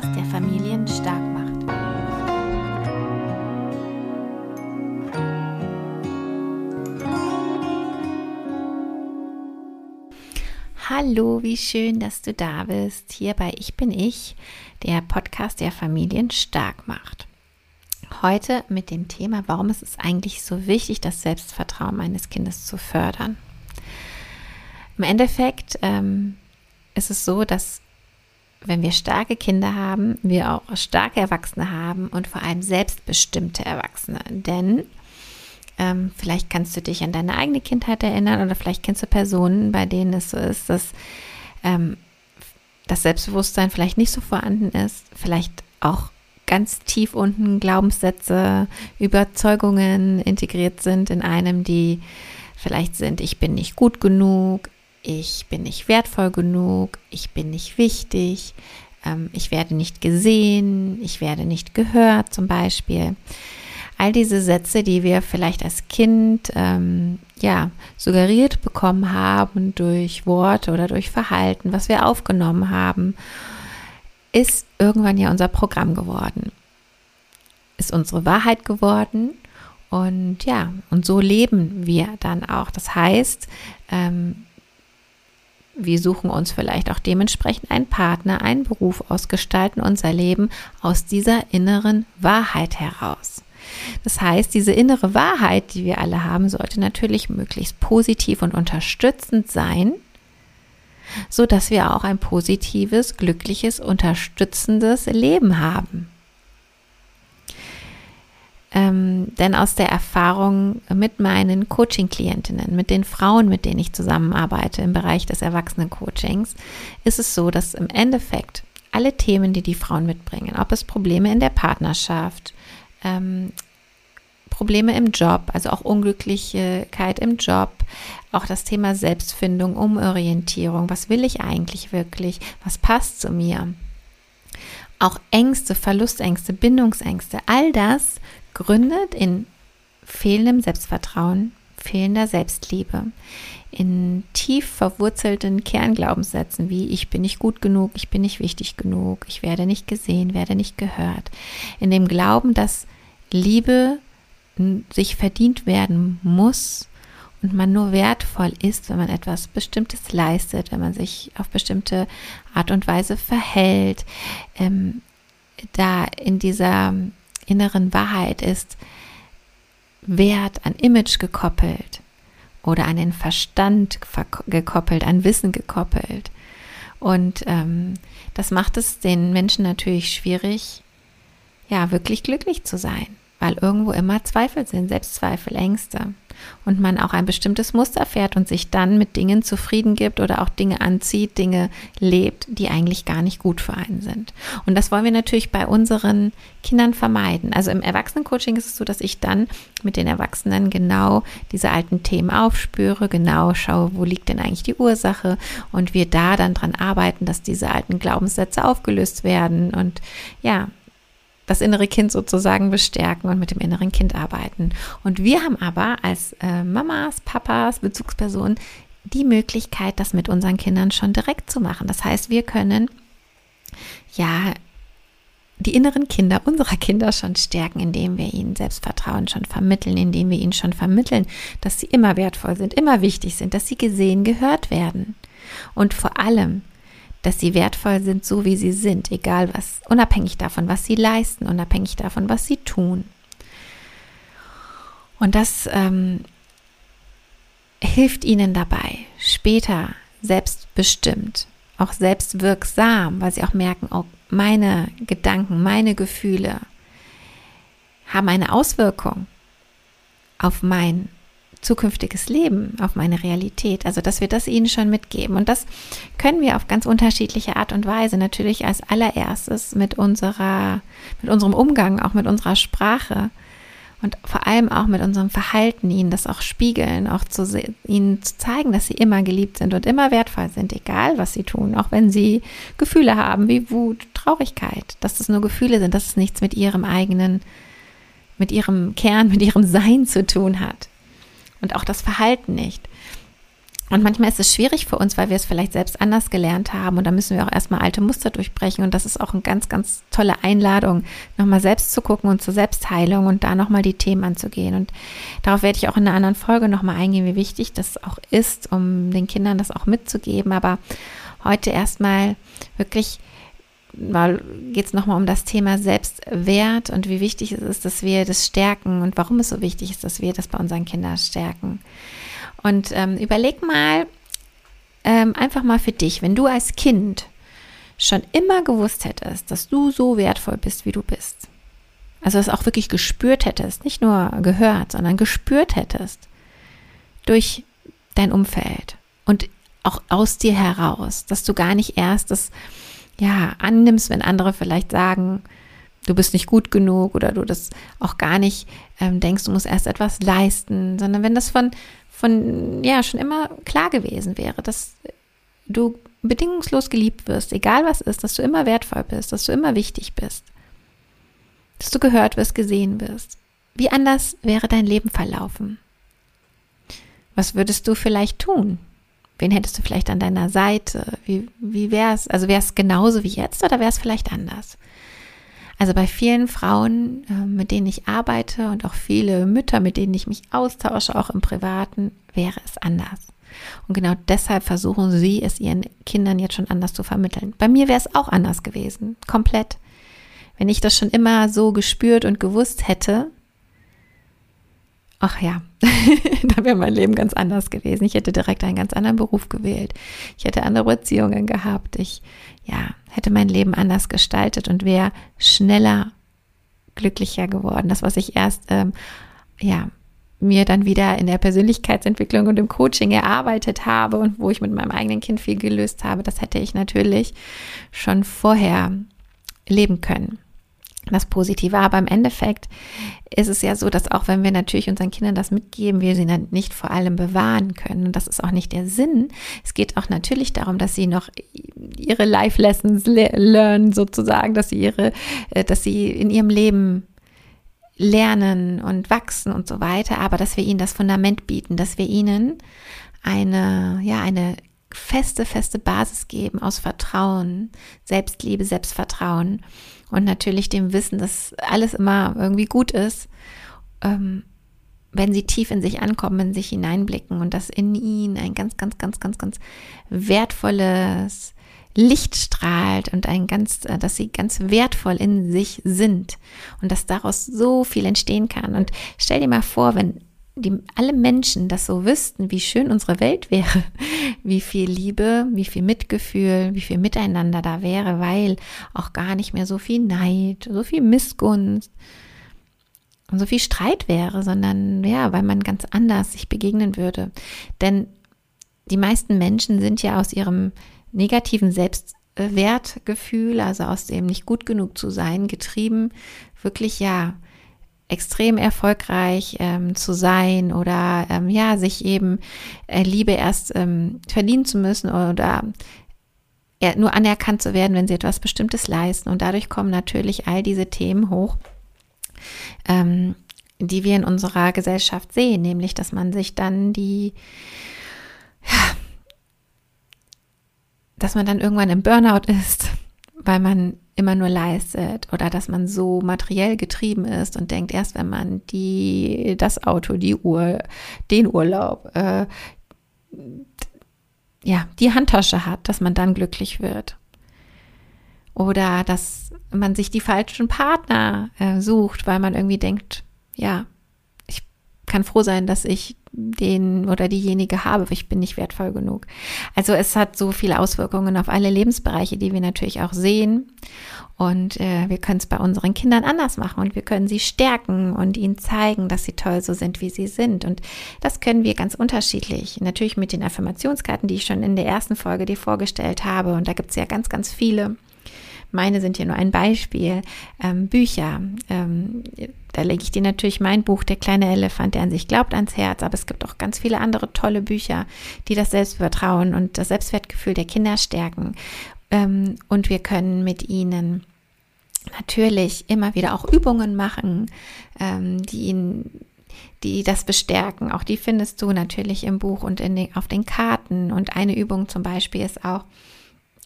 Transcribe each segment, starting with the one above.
Podcast, der Familien stark macht. Hallo, wie schön, dass du da bist. Hier bei Ich bin ich, der Podcast, der Familien stark macht. Heute mit dem Thema, warum ist es eigentlich so wichtig, das Selbstvertrauen meines Kindes zu fördern. Im Endeffekt ähm, ist es so, dass wenn wir starke Kinder haben, wir auch starke Erwachsene haben und vor allem selbstbestimmte Erwachsene. Denn ähm, vielleicht kannst du dich an deine eigene Kindheit erinnern oder vielleicht kennst du Personen, bei denen es so ist, dass ähm, das Selbstbewusstsein vielleicht nicht so vorhanden ist, vielleicht auch ganz tief unten Glaubenssätze, Überzeugungen integriert sind in einem, die vielleicht sind, ich bin nicht gut genug, ich bin nicht wertvoll genug, ich bin nicht wichtig, ähm, ich werde nicht gesehen, ich werde nicht gehört zum Beispiel. All diese Sätze, die wir vielleicht als Kind ähm, ja suggeriert bekommen haben durch Worte oder durch Verhalten, was wir aufgenommen haben, ist irgendwann ja unser Programm geworden, ist unsere Wahrheit geworden und ja, und so leben wir dann auch. Das heißt, ähm, wir suchen uns vielleicht auch dementsprechend einen Partner, einen Beruf aus, gestalten unser Leben aus dieser inneren Wahrheit heraus. Das heißt, diese innere Wahrheit, die wir alle haben, sollte natürlich möglichst positiv und unterstützend sein, so dass wir auch ein positives, glückliches, unterstützendes Leben haben. Ähm, denn aus der Erfahrung mit meinen Coaching-Klientinnen, mit den Frauen, mit denen ich zusammenarbeite im Bereich des Erwachsenen-Coachings, ist es so, dass im Endeffekt alle Themen, die die Frauen mitbringen, ob es Probleme in der Partnerschaft, ähm, Probleme im Job, also auch Unglücklichkeit im Job, auch das Thema Selbstfindung, Umorientierung, was will ich eigentlich wirklich, was passt zu mir, auch Ängste, Verlustängste, Bindungsängste, all das gründet in fehlendem Selbstvertrauen, fehlender Selbstliebe, in tief verwurzelten Kernglaubenssätzen wie ich bin nicht gut genug, ich bin nicht wichtig genug, ich werde nicht gesehen, werde nicht gehört, in dem Glauben, dass Liebe sich verdient werden muss und man nur wertvoll ist, wenn man etwas Bestimmtes leistet, wenn man sich auf bestimmte Art und Weise verhält, ähm, da in dieser inneren Wahrheit ist Wert an Image gekoppelt oder an den Verstand gekoppelt, an Wissen gekoppelt. Und ähm, das macht es den Menschen natürlich schwierig, ja, wirklich glücklich zu sein weil irgendwo immer Zweifel sind, Selbstzweifel, Ängste. Und man auch ein bestimmtes Muster fährt und sich dann mit Dingen zufrieden gibt oder auch Dinge anzieht, Dinge lebt, die eigentlich gar nicht gut für einen sind. Und das wollen wir natürlich bei unseren Kindern vermeiden. Also im Erwachsenencoaching ist es so, dass ich dann mit den Erwachsenen genau diese alten Themen aufspüre, genau schaue, wo liegt denn eigentlich die Ursache und wir da dann dran arbeiten, dass diese alten Glaubenssätze aufgelöst werden und ja, das innere Kind sozusagen bestärken und mit dem inneren Kind arbeiten. Und wir haben aber als äh, Mamas, Papas, Bezugspersonen die Möglichkeit, das mit unseren Kindern schon direkt zu machen. Das heißt, wir können ja die inneren Kinder unserer Kinder schon stärken, indem wir ihnen Selbstvertrauen schon vermitteln, indem wir ihnen schon vermitteln, dass sie immer wertvoll sind, immer wichtig sind, dass sie gesehen, gehört werden. Und vor allem, dass sie wertvoll sind, so wie sie sind, egal was, unabhängig davon, was sie leisten, unabhängig davon, was sie tun. Und das ähm, hilft ihnen dabei, später selbstbestimmt, auch selbstwirksam, weil sie auch merken, oh, meine Gedanken, meine Gefühle haben eine Auswirkung auf mein zukünftiges Leben, auf meine Realität. Also, dass wir das ihnen schon mitgeben. Und das können wir auf ganz unterschiedliche Art und Weise. Natürlich als allererstes mit unserer, mit unserem Umgang, auch mit unserer Sprache und vor allem auch mit unserem Verhalten ihnen das auch spiegeln, auch zu ihnen zu zeigen, dass sie immer geliebt sind und immer wertvoll sind, egal was sie tun, auch wenn sie Gefühle haben wie Wut, Traurigkeit, dass das nur Gefühle sind, dass es nichts mit ihrem eigenen, mit ihrem Kern, mit ihrem Sein zu tun hat und auch das Verhalten nicht. Und manchmal ist es schwierig für uns, weil wir es vielleicht selbst anders gelernt haben. Und da müssen wir auch erstmal alte Muster durchbrechen. Und das ist auch eine ganz, ganz tolle Einladung, nochmal selbst zu gucken und zur Selbstheilung und da nochmal die Themen anzugehen. Und darauf werde ich auch in einer anderen Folge nochmal eingehen, wie wichtig das auch ist, um den Kindern das auch mitzugeben. Aber heute erstmal wirklich mal geht es nochmal um das Thema Selbstwert und wie wichtig es ist, dass wir das stärken und warum es so wichtig ist, dass wir das bei unseren Kindern stärken. Und ähm, überleg mal ähm, einfach mal für dich, wenn du als Kind schon immer gewusst hättest, dass du so wertvoll bist, wie du bist. Also es auch wirklich gespürt hättest, nicht nur gehört, sondern gespürt hättest durch dein Umfeld und auch aus dir heraus, dass du gar nicht erst das ja annimmst, wenn andere vielleicht sagen, du bist nicht gut genug oder du das auch gar nicht ähm, denkst, du musst erst etwas leisten, sondern wenn das von von, ja, schon immer klar gewesen wäre, dass du bedingungslos geliebt wirst, egal was ist, dass du immer wertvoll bist, dass du immer wichtig bist, dass du gehört wirst, gesehen wirst. Wie anders wäre dein Leben verlaufen? Was würdest du vielleicht tun? Wen hättest du vielleicht an deiner Seite? Wie, wie wäre es? Also wäre es genauso wie jetzt oder wäre es vielleicht anders? Also bei vielen Frauen, ähm, mit denen ich arbeite und auch viele Mütter, mit denen ich mich austausche, auch im Privaten, wäre es anders. Und genau deshalb versuchen sie es ihren Kindern jetzt schon anders zu vermitteln. Bei mir wäre es auch anders gewesen, komplett. Wenn ich das schon immer so gespürt und gewusst hätte, ach ja, da wäre mein Leben ganz anders gewesen. Ich hätte direkt einen ganz anderen Beruf gewählt. Ich hätte andere Beziehungen gehabt. Ich, ja, hätte mein Leben anders gestaltet und wäre schneller glücklicher geworden. Das, was ich erst, ähm, ja, mir dann wieder in der Persönlichkeitsentwicklung und im Coaching erarbeitet habe und wo ich mit meinem eigenen Kind viel gelöst habe, das hätte ich natürlich schon vorher leben können das Positive. Aber im Endeffekt ist es ja so, dass auch wenn wir natürlich unseren Kindern das mitgeben, wir sie dann nicht vor allem bewahren können. Und das ist auch nicht der Sinn. Es geht auch natürlich darum, dass sie noch ihre Life Lessons lernen, sozusagen, dass sie ihre, äh, dass sie in ihrem Leben lernen und wachsen und so weiter, aber dass wir ihnen das Fundament bieten, dass wir ihnen eine, ja, eine feste, feste Basis geben aus Vertrauen, Selbstliebe, Selbstvertrauen und natürlich dem Wissen, dass alles immer irgendwie gut ist, ähm, wenn sie tief in sich ankommen, in sich hineinblicken und dass in ihnen ein ganz, ganz, ganz, ganz, ganz wertvolles Licht strahlt und ein ganz, äh, dass sie ganz wertvoll in sich sind und dass daraus so viel entstehen kann. Und stell dir mal vor, wenn die, alle Menschen das so wüssten, wie schön unsere Welt wäre, wie viel Liebe, wie viel Mitgefühl, wie viel Miteinander da wäre, weil auch gar nicht mehr so viel Neid, so viel Missgunst und so viel Streit wäre, sondern ja, weil man ganz anders sich begegnen würde. Denn die meisten Menschen sind ja aus ihrem negativen Selbstwertgefühl, also aus dem nicht gut genug zu sein, getrieben, wirklich ja extrem erfolgreich ähm, zu sein oder ähm, ja, sich eben äh, Liebe erst ähm, verdienen zu müssen oder ja, nur anerkannt zu werden, wenn sie etwas Bestimmtes leisten. Und dadurch kommen natürlich all diese Themen hoch, ähm, die wir in unserer Gesellschaft sehen, nämlich dass man sich dann die, ja, dass man dann irgendwann im Burnout ist, weil man immer nur leistet oder dass man so materiell getrieben ist und denkt, erst wenn man die, das Auto, die Uhr, den Urlaub, äh, ja, die Handtasche hat, dass man dann glücklich wird. Oder dass man sich die falschen Partner äh, sucht, weil man irgendwie denkt, ja, kann froh sein, dass ich den oder diejenige habe, ich bin nicht wertvoll genug. Also es hat so viele Auswirkungen auf alle Lebensbereiche, die wir natürlich auch sehen. Und äh, wir können es bei unseren Kindern anders machen und wir können sie stärken und ihnen zeigen, dass sie toll so sind, wie sie sind. Und das können wir ganz unterschiedlich. Natürlich mit den Affirmationskarten, die ich schon in der ersten Folge dir vorgestellt habe. Und da gibt es ja ganz, ganz viele. Meine sind hier nur ein Beispiel. Ähm, Bücher. Ähm, da lege ich dir natürlich mein Buch, Der kleine Elefant, der an sich glaubt, ans Herz. Aber es gibt auch ganz viele andere tolle Bücher, die das Selbstvertrauen und das Selbstwertgefühl der Kinder stärken. Ähm, und wir können mit ihnen natürlich immer wieder auch Übungen machen, ähm, die ihnen die das bestärken. Auch die findest du natürlich im Buch und in den, auf den Karten. Und eine Übung zum Beispiel ist auch,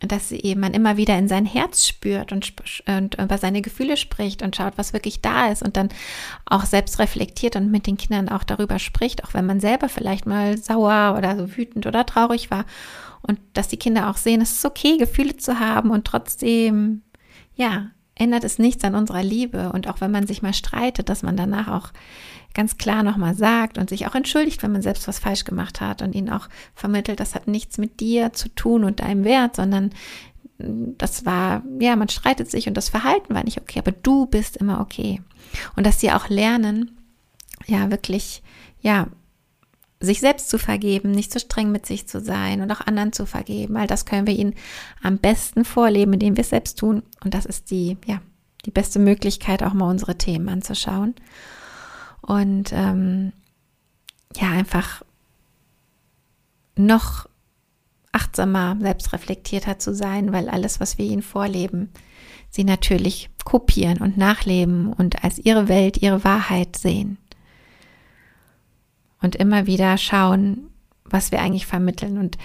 dass man immer wieder in sein Herz spürt und, und über seine Gefühle spricht und schaut, was wirklich da ist und dann auch selbst reflektiert und mit den Kindern auch darüber spricht, auch wenn man selber vielleicht mal sauer oder so wütend oder traurig war. Und dass die Kinder auch sehen, es ist okay, Gefühle zu haben und trotzdem, ja, ändert es nichts an unserer Liebe und auch wenn man sich mal streitet, dass man danach auch ganz klar nochmal sagt und sich auch entschuldigt, wenn man selbst was falsch gemacht hat und ihnen auch vermittelt, das hat nichts mit dir zu tun und deinem Wert, sondern das war, ja, man streitet sich und das Verhalten war nicht okay, aber du bist immer okay. Und dass sie auch lernen, ja, wirklich, ja, sich selbst zu vergeben, nicht so streng mit sich zu sein und auch anderen zu vergeben. All das können wir ihnen am besten vorleben, indem wir es selbst tun. Und das ist die, ja, die beste Möglichkeit, auch mal unsere Themen anzuschauen und ähm, ja, einfach noch achtsamer, selbstreflektierter zu sein, weil alles, was wir ihnen vorleben, sie natürlich kopieren und nachleben und als ihre Welt, ihre Wahrheit sehen. Und immer wieder schauen, was wir eigentlich vermitteln. Und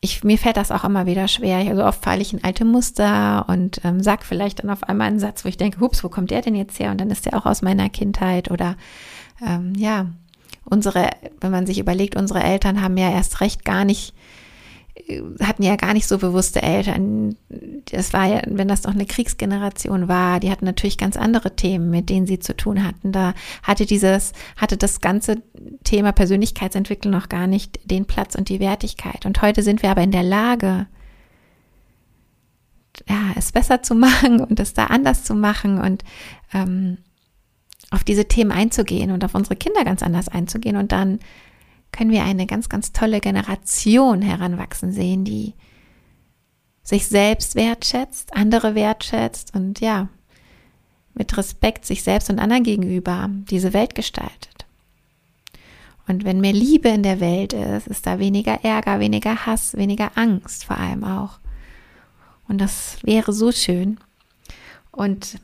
ich, mir fällt das auch immer wieder schwer. Also oft falle ich in alte Muster und ähm, sag vielleicht dann auf einmal einen Satz, wo ich denke, hups, wo kommt der denn jetzt her? Und dann ist der auch aus meiner Kindheit oder ähm, ja, unsere, wenn man sich überlegt, unsere Eltern haben ja erst recht gar nicht hatten ja gar nicht so bewusste Eltern. Das war ja, wenn das noch eine Kriegsgeneration war, die hatten natürlich ganz andere Themen, mit denen sie zu tun hatten. Da hatte dieses, hatte das ganze Thema Persönlichkeitsentwicklung noch gar nicht den Platz und die Wertigkeit. Und heute sind wir aber in der Lage, ja, es besser zu machen und es da anders zu machen und ähm, auf diese Themen einzugehen und auf unsere Kinder ganz anders einzugehen und dann können wir eine ganz, ganz tolle Generation heranwachsen sehen, die sich selbst wertschätzt, andere wertschätzt und ja, mit Respekt sich selbst und anderen gegenüber diese Welt gestaltet. Und wenn mehr Liebe in der Welt ist, ist da weniger Ärger, weniger Hass, weniger Angst vor allem auch. Und das wäre so schön. Und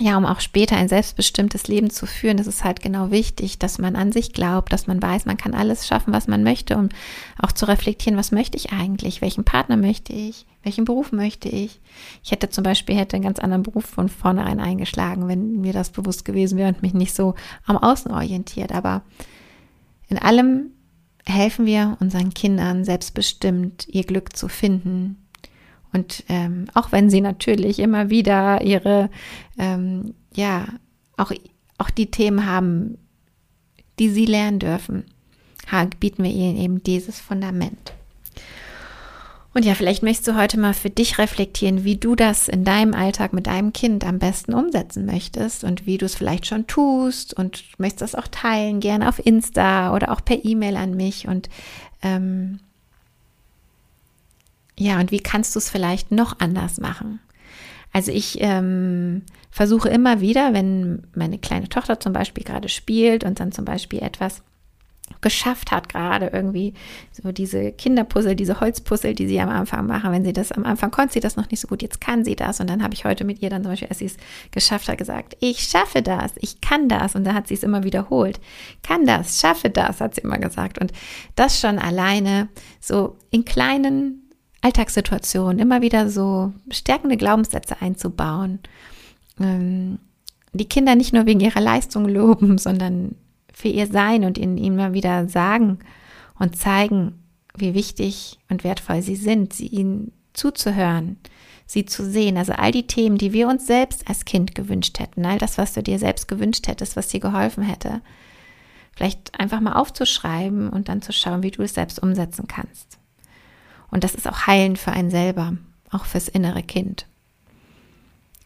ja, um auch später ein selbstbestimmtes Leben zu führen, ist es halt genau wichtig, dass man an sich glaubt, dass man weiß, man kann alles schaffen, was man möchte, um auch zu reflektieren, was möchte ich eigentlich, welchen Partner möchte ich, welchen Beruf möchte ich. Ich hätte zum Beispiel hätte einen ganz anderen Beruf von vornherein eingeschlagen, wenn mir das bewusst gewesen wäre und mich nicht so am Außen orientiert. Aber in allem helfen wir unseren Kindern selbstbestimmt ihr Glück zu finden, und ähm, auch wenn sie natürlich immer wieder ihre, ähm, ja, auch, auch die Themen haben, die sie lernen dürfen, bieten wir ihnen eben dieses Fundament. Und ja, vielleicht möchtest du heute mal für dich reflektieren, wie du das in deinem Alltag mit deinem Kind am besten umsetzen möchtest und wie du es vielleicht schon tust und möchtest das auch teilen, gerne auf Insta oder auch per E-Mail an mich und ähm, ja, und wie kannst du es vielleicht noch anders machen? Also ich ähm, versuche immer wieder, wenn meine kleine Tochter zum Beispiel gerade spielt und dann zum Beispiel etwas geschafft hat, gerade irgendwie so diese Kinderpuzzle, diese Holzpuzzle, die sie am Anfang machen, wenn sie das am Anfang konnte sie das noch nicht so gut, jetzt kann sie das. Und dann habe ich heute mit ihr dann zum Beispiel, als sie es geschafft hat, gesagt, ich schaffe das, ich kann das. Und dann hat sie es immer wiederholt. Kann das, schaffe das, hat sie immer gesagt. Und das schon alleine so in kleinen Alltagssituationen immer wieder so stärkende Glaubenssätze einzubauen. Ähm, die Kinder nicht nur wegen ihrer Leistung loben, sondern für ihr Sein und ihnen immer wieder sagen und zeigen, wie wichtig und wertvoll sie sind, sie ihnen zuzuhören, sie zu sehen. Also all die Themen, die wir uns selbst als Kind gewünscht hätten, all das, was du dir selbst gewünscht hättest, was dir geholfen hätte, vielleicht einfach mal aufzuschreiben und dann zu schauen, wie du es selbst umsetzen kannst. Und das ist auch heilend für einen selber, auch fürs innere Kind.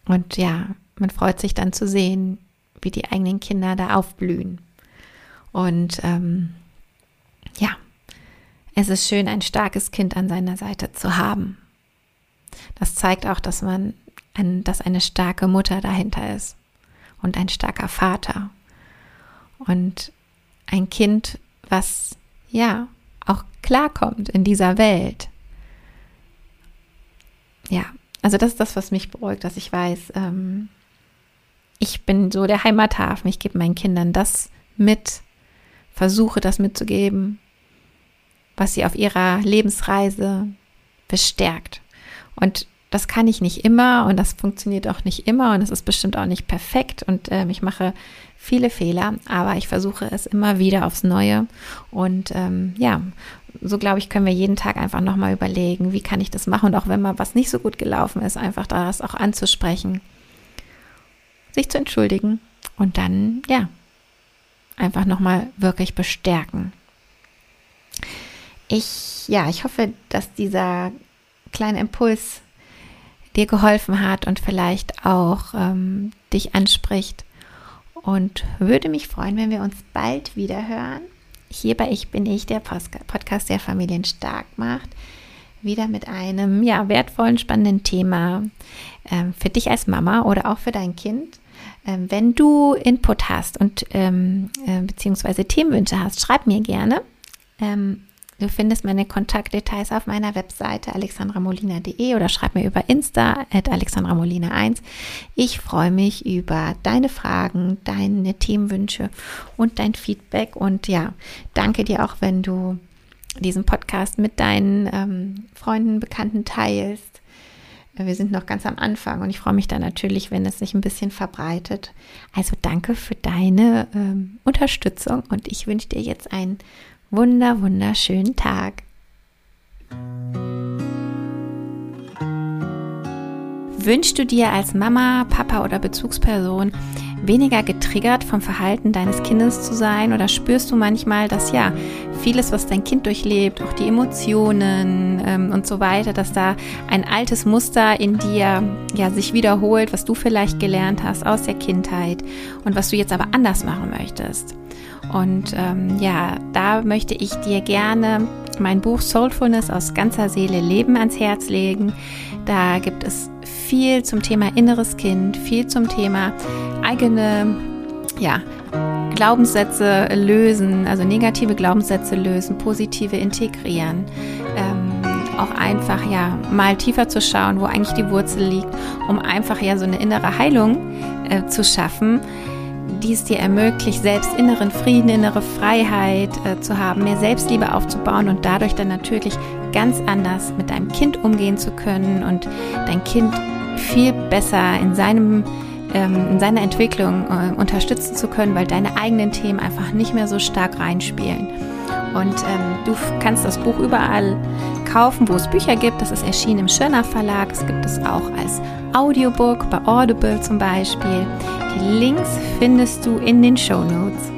Und ja, man freut sich dann zu sehen, wie die eigenen Kinder da aufblühen. Und ähm, ja, es ist schön, ein starkes Kind an seiner Seite zu haben. Das zeigt auch, dass man, ein, dass eine starke Mutter dahinter ist und ein starker Vater und ein Kind, was ja auch klarkommt in dieser Welt ja, also das ist das, was mich beruhigt, dass ich weiß, ähm, ich bin so der Heimathafen. Ich gebe meinen Kindern das mit, versuche das mitzugeben, was sie auf ihrer Lebensreise bestärkt. Und das kann ich nicht immer und das funktioniert auch nicht immer und es ist bestimmt auch nicht perfekt und äh, ich mache viele Fehler, aber ich versuche es immer wieder aufs Neue und ähm, ja, so glaube ich, können wir jeden Tag einfach nochmal überlegen, wie kann ich das machen und auch wenn mal was nicht so gut gelaufen ist, einfach das auch anzusprechen, sich zu entschuldigen und dann, ja, einfach nochmal wirklich bestärken. Ich, ja, ich hoffe, dass dieser kleine Impuls dir geholfen hat und vielleicht auch ähm, dich anspricht. Und würde mich freuen, wenn wir uns bald wieder hören. Hier bei Ich bin ich, der Podcast, der Familien stark macht. Wieder mit einem ja, wertvollen, spannenden Thema ähm, für dich als Mama oder auch für dein Kind. Ähm, wenn du Input hast und ähm, äh, beziehungsweise Themenwünsche hast, schreib mir gerne. Ähm, Du findest meine Kontaktdetails auf meiner Webseite alexandramolina.de oder schreib mir über Insta at alexandramolina1. Ich freue mich über deine Fragen, deine Themenwünsche und dein Feedback. Und ja, danke dir auch, wenn du diesen Podcast mit deinen ähm, Freunden, Bekannten teilst. Wir sind noch ganz am Anfang und ich freue mich da natürlich, wenn es sich ein bisschen verbreitet. Also danke für deine ähm, Unterstützung und ich wünsche dir jetzt einen wunder, wunderschönen Tag. Wünschst du dir als Mama, Papa oder Bezugsperson weniger getriggert vom Verhalten deines Kindes zu sein oder spürst du manchmal, dass ja vieles, was dein Kind durchlebt, auch die Emotionen ähm, und so weiter, dass da ein altes Muster in dir ja sich wiederholt, was du vielleicht gelernt hast aus der Kindheit und was du jetzt aber anders machen möchtest? Und ähm, ja, da möchte ich dir gerne mein Buch Soulfulness aus ganzer Seele Leben ans Herz legen. Da gibt es viel zum Thema inneres Kind, viel zum Thema eigene, ja, Glaubenssätze lösen, also negative Glaubenssätze lösen, positive integrieren. Ähm, auch einfach ja mal tiefer zu schauen, wo eigentlich die Wurzel liegt, um einfach ja so eine innere Heilung äh, zu schaffen die es dir ermöglicht, selbst inneren Frieden, innere Freiheit äh, zu haben, mehr Selbstliebe aufzubauen und dadurch dann natürlich ganz anders mit deinem Kind umgehen zu können und dein Kind viel besser in seinem ähm, in seiner Entwicklung äh, unterstützen zu können, weil deine eigenen Themen einfach nicht mehr so stark reinspielen. Und ähm, du kannst das Buch überall kaufen, wo es Bücher gibt. Das ist erschienen im Schirner Verlag. Es gibt es auch als Audiobook bei Audible zum Beispiel. Die Links findest du in den Show Notes.